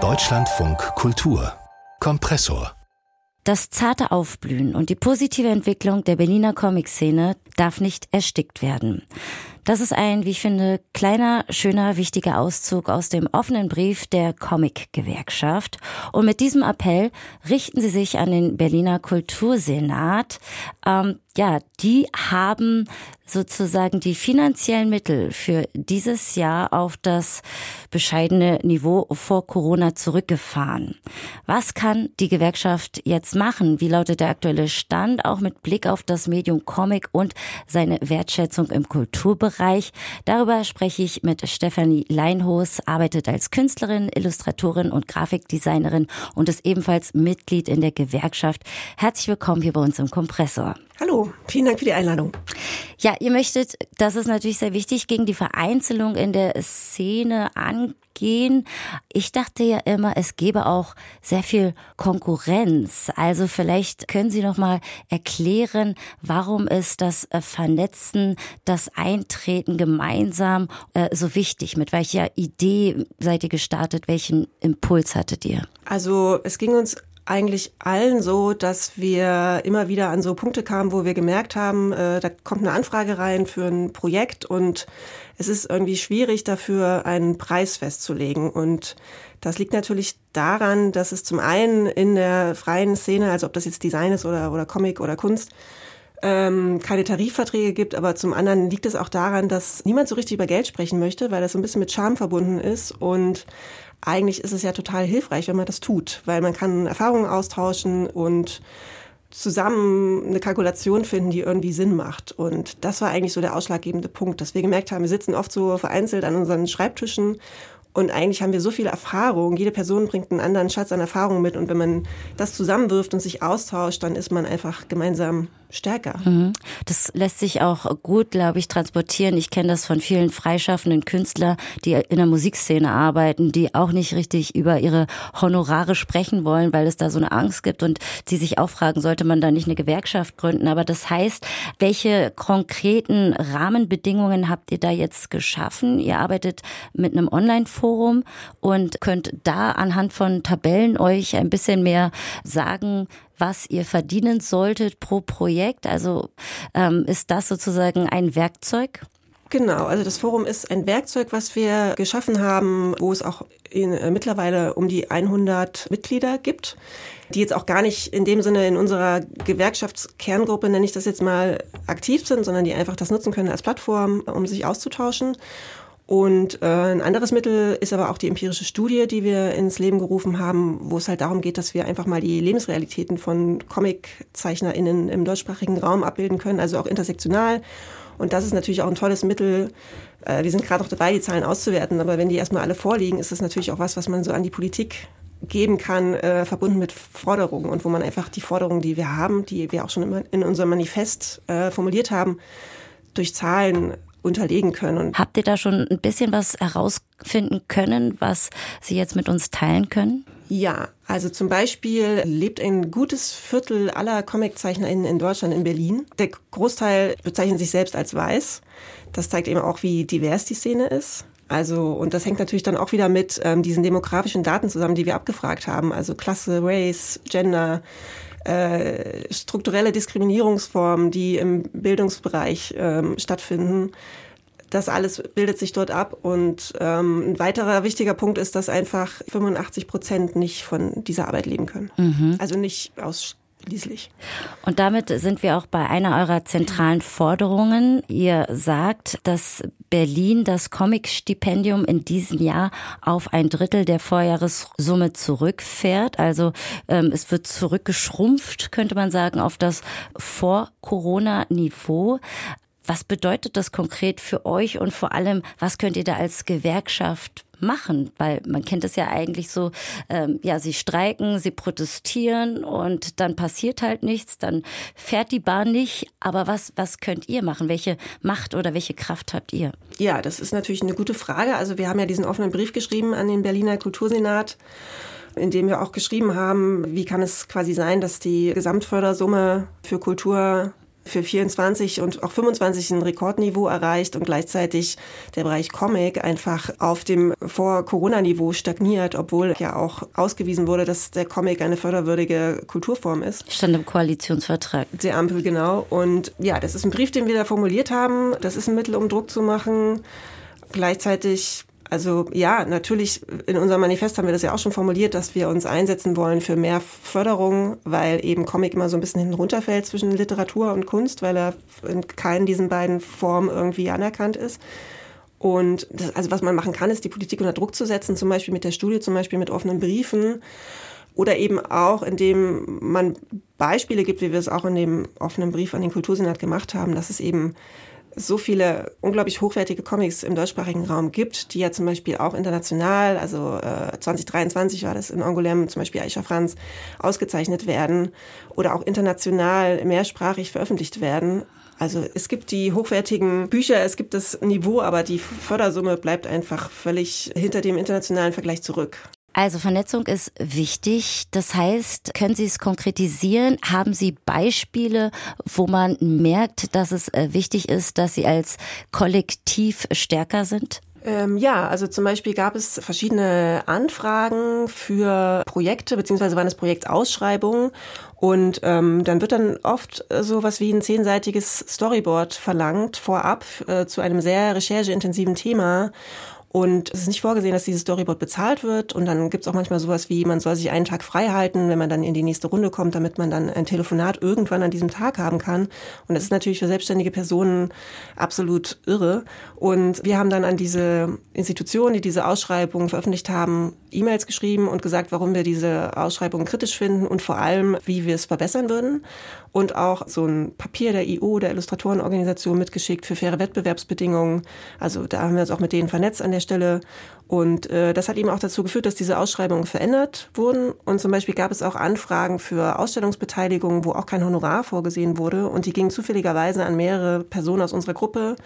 Deutschlandfunk Kultur Kompressor das zarte Aufblühen und die positive Entwicklung der Berliner Comic-Szene darf nicht erstickt werden. Das ist ein, wie ich finde, kleiner, schöner, wichtiger Auszug aus dem offenen Brief der Comic-Gewerkschaft. Und mit diesem Appell richten sie sich an den Berliner Kultursenat. Ähm, ja, die haben sozusagen die finanziellen Mittel für dieses Jahr auf das bescheidene Niveau vor Corona zurückgefahren. Was kann die Gewerkschaft jetzt machen? Wie lautet der aktuelle Stand, auch mit Blick auf das Medium Comic und seine Wertschätzung im Kulturbereich? Darüber spreche ich mit Stefanie Leinhos, arbeitet als Künstlerin, Illustratorin und Grafikdesignerin und ist ebenfalls Mitglied in der Gewerkschaft. Herzlich willkommen hier bei uns im Kompressor. Hallo, vielen Dank für die Einladung. Ja, ihr möchtet, das ist natürlich sehr wichtig, gegen die Vereinzelung in der Szene angehen. Ich dachte ja immer, es gäbe auch sehr viel Konkurrenz. Also vielleicht können Sie noch mal erklären, warum ist das Vernetzen, das Eintreten gemeinsam äh, so wichtig? Mit welcher Idee seid ihr gestartet? Welchen Impuls hattet ihr? Also es ging uns eigentlich allen so, dass wir immer wieder an so Punkte kamen, wo wir gemerkt haben, äh, da kommt eine Anfrage rein für ein Projekt und es ist irgendwie schwierig dafür einen Preis festzulegen. Und das liegt natürlich daran, dass es zum einen in der freien Szene, also ob das jetzt Design ist oder, oder Comic oder Kunst, ähm, keine Tarifverträge gibt, aber zum anderen liegt es auch daran, dass niemand so richtig über Geld sprechen möchte, weil das so ein bisschen mit Charme verbunden ist und eigentlich ist es ja total hilfreich, wenn man das tut, weil man kann Erfahrungen austauschen und zusammen eine Kalkulation finden, die irgendwie Sinn macht. Und das war eigentlich so der ausschlaggebende Punkt, dass wir gemerkt haben, wir sitzen oft so vereinzelt an unseren Schreibtischen und eigentlich haben wir so viel Erfahrung. Jede Person bringt einen anderen Schatz an Erfahrung mit. Und wenn man das zusammenwirft und sich austauscht, dann ist man einfach gemeinsam stärker. Mhm. Das lässt sich auch gut, glaube ich, transportieren. Ich kenne das von vielen freischaffenden Künstlern, die in der Musikszene arbeiten, die auch nicht richtig über ihre Honorare sprechen wollen, weil es da so eine Angst gibt und die sich auch fragen, sollte man da nicht eine Gewerkschaft gründen? Aber das heißt, welche konkreten Rahmenbedingungen habt ihr da jetzt geschaffen? Ihr arbeitet mit einem Online-Forum und könnt da anhand von Tabellen euch ein bisschen mehr sagen, was ihr verdienen solltet pro Projekt? Also ähm, ist das sozusagen ein Werkzeug? Genau, also das Forum ist ein Werkzeug, was wir geschaffen haben, wo es auch in, äh, mittlerweile um die 100 Mitglieder gibt, die jetzt auch gar nicht in dem Sinne in unserer Gewerkschaftskerngruppe, nenne ich das jetzt mal, aktiv sind, sondern die einfach das nutzen können als Plattform, um sich auszutauschen. Und äh, ein anderes Mittel ist aber auch die empirische Studie, die wir ins Leben gerufen haben, wo es halt darum geht, dass wir einfach mal die Lebensrealitäten von ComiczeichnerInnen im deutschsprachigen Raum abbilden können, also auch intersektional. Und das ist natürlich auch ein tolles Mittel. Äh, wir sind gerade noch dabei, die Zahlen auszuwerten, aber wenn die erstmal alle vorliegen, ist das natürlich auch was, was man so an die Politik geben kann, äh, verbunden mit Forderungen und wo man einfach die Forderungen, die wir haben, die wir auch schon in unserem Manifest äh, formuliert haben, durch Zahlen unterlegen können. Habt ihr da schon ein bisschen was herausfinden können, was Sie jetzt mit uns teilen können? Ja, also zum Beispiel lebt ein gutes Viertel aller ComiczeichnerInnen in Deutschland in Berlin. Der Großteil bezeichnet sich selbst als weiß. Das zeigt eben auch, wie divers die Szene ist. Also, und das hängt natürlich dann auch wieder mit ähm, diesen demografischen Daten zusammen, die wir abgefragt haben. Also Klasse, Race, Gender, äh, strukturelle Diskriminierungsformen, die im Bildungsbereich ähm, stattfinden. Das alles bildet sich dort ab. Und ähm, ein weiterer wichtiger Punkt ist, dass einfach 85 Prozent nicht von dieser Arbeit leben können. Mhm. Also nicht aus Schließlich. Und damit sind wir auch bei einer eurer zentralen Forderungen. Ihr sagt, dass Berlin das Comic-Stipendium in diesem Jahr auf ein Drittel der Vorjahressumme zurückfährt. Also ähm, es wird zurückgeschrumpft, könnte man sagen, auf das Vor-Corona-Niveau. Was bedeutet das konkret für euch und vor allem, was könnt ihr da als Gewerkschaft machen? Weil man kennt es ja eigentlich so, ähm, ja, sie streiken, sie protestieren und dann passiert halt nichts, dann fährt die Bahn nicht. Aber was, was könnt ihr machen? Welche Macht oder welche Kraft habt ihr? Ja, das ist natürlich eine gute Frage. Also wir haben ja diesen offenen Brief geschrieben an den Berliner Kultursenat in dem wir auch geschrieben haben, wie kann es quasi sein, dass die Gesamtfördersumme für Kultur für 24 und auch 25 ein Rekordniveau erreicht und gleichzeitig der Bereich Comic einfach auf dem Vor-Corona-Niveau stagniert, obwohl ja auch ausgewiesen wurde, dass der Comic eine förderwürdige Kulturform ist. Stand im Koalitionsvertrag. Der Ampel, genau. Und ja, das ist ein Brief, den wir da formuliert haben. Das ist ein Mittel, um Druck zu machen. Gleichzeitig also ja, natürlich, in unserem Manifest haben wir das ja auch schon formuliert, dass wir uns einsetzen wollen für mehr Förderung, weil eben Comic immer so ein bisschen hinten runterfällt zwischen Literatur und Kunst, weil er in keinen diesen beiden Formen irgendwie anerkannt ist. Und das, also was man machen kann, ist die Politik unter Druck zu setzen, zum Beispiel mit der Studie, zum Beispiel mit offenen Briefen oder eben auch, indem man Beispiele gibt, wie wir es auch in dem offenen Brief an den Kultursenat gemacht haben, dass es eben so viele unglaublich hochwertige Comics im deutschsprachigen Raum gibt, die ja zum Beispiel auch international, also äh, 2023 war das in Angoulême zum Beispiel Aisha Franz, ausgezeichnet werden oder auch international mehrsprachig veröffentlicht werden. Also es gibt die hochwertigen Bücher, es gibt das Niveau, aber die Fördersumme bleibt einfach völlig hinter dem internationalen Vergleich zurück. Also Vernetzung ist wichtig. Das heißt, können Sie es konkretisieren? Haben Sie Beispiele, wo man merkt, dass es äh, wichtig ist, dass Sie als Kollektiv stärker sind? Ähm, ja, also zum Beispiel gab es verschiedene Anfragen für Projekte, beziehungsweise waren es Projektausschreibungen. Und ähm, dann wird dann oft sowas wie ein zehnseitiges Storyboard verlangt vorab äh, zu einem sehr rechercheintensiven Thema. Und es ist nicht vorgesehen, dass dieses Storyboard bezahlt wird. Und dann gibt es auch manchmal sowas wie, man soll sich einen Tag frei halten, wenn man dann in die nächste Runde kommt, damit man dann ein Telefonat irgendwann an diesem Tag haben kann. Und das ist natürlich für selbstständige Personen absolut irre. Und wir haben dann an diese Institutionen, die diese Ausschreibung veröffentlicht haben, E-Mails geschrieben und gesagt, warum wir diese Ausschreibung kritisch finden und vor allem, wie wir es verbessern würden. Und auch so ein Papier der IU, der Illustratorenorganisation, mitgeschickt für faire Wettbewerbsbedingungen. Also da haben wir uns auch mit denen vernetzt an der Stelle. Und äh, das hat eben auch dazu geführt, dass diese Ausschreibungen verändert wurden. Und zum Beispiel gab es auch Anfragen für Ausstellungsbeteiligung, wo auch kein Honorar vorgesehen wurde. Und die gingen zufälligerweise an mehrere Personen aus unserer Gruppe.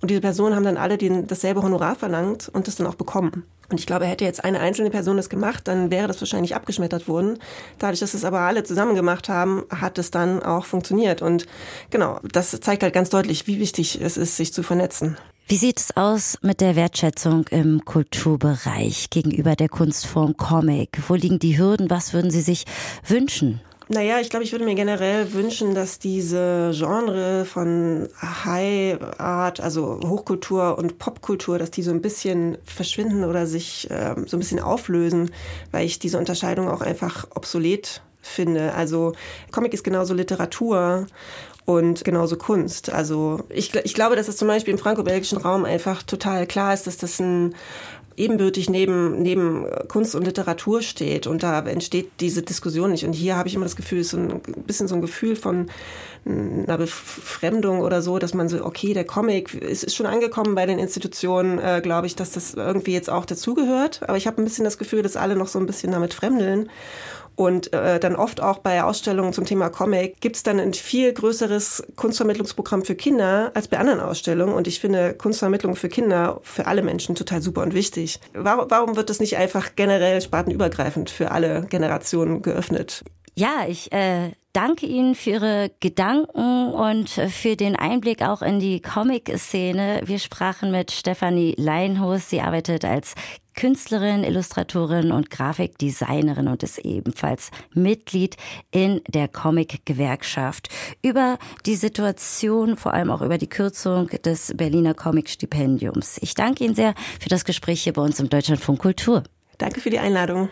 Und diese Personen haben dann alle den, dasselbe Honorar verlangt und das dann auch bekommen. Und ich glaube, hätte jetzt eine einzelne Person das gemacht, dann wäre das wahrscheinlich abgeschmettert worden. Dadurch, dass es aber alle zusammen gemacht haben, hat es dann auch funktioniert. Und genau, das zeigt halt ganz deutlich, wie wichtig es ist, sich zu vernetzen. Wie sieht es aus mit der Wertschätzung im Kulturbereich gegenüber der Kunstform Comic? Wo liegen die Hürden? Was würden Sie sich wünschen? Naja, ich glaube, ich würde mir generell wünschen, dass diese Genre von High Art, also Hochkultur und Popkultur, dass die so ein bisschen verschwinden oder sich äh, so ein bisschen auflösen, weil ich diese Unterscheidung auch einfach obsolet finde. Also Comic ist genauso Literatur und genauso Kunst. Also ich, ich glaube, dass es zum Beispiel im franco-belgischen Raum einfach total klar ist, dass das ein ebenbürtig neben, neben Kunst und Literatur steht. Und da entsteht diese Diskussion nicht. Und hier habe ich immer das Gefühl, so ein bisschen so ein Gefühl von einer Befremdung oder so, dass man so, okay, der Comic ist, ist schon angekommen bei den Institutionen, äh, glaube ich, dass das irgendwie jetzt auch dazugehört. Aber ich habe ein bisschen das Gefühl, dass alle noch so ein bisschen damit fremdeln. Und äh, dann oft auch bei Ausstellungen zum Thema Comic gibt es dann ein viel größeres Kunstvermittlungsprogramm für Kinder als bei anderen Ausstellungen. Und ich finde Kunstvermittlung für Kinder für alle Menschen total super und wichtig. Warum, warum wird das nicht einfach generell spartenübergreifend für alle Generationen geöffnet? Ja, ich äh, danke Ihnen für Ihre Gedanken und für den Einblick auch in die Comic-Szene. Wir sprachen mit Stefanie Leinhus. Sie arbeitet als Künstlerin, Illustratorin und Grafikdesignerin und ist ebenfalls Mitglied in der Comic-Gewerkschaft. Über die Situation, vor allem auch über die Kürzung des Berliner Comic-Stipendiums. Ich danke Ihnen sehr für das Gespräch hier bei uns im Deutschlandfunk Kultur. Danke für die Einladung.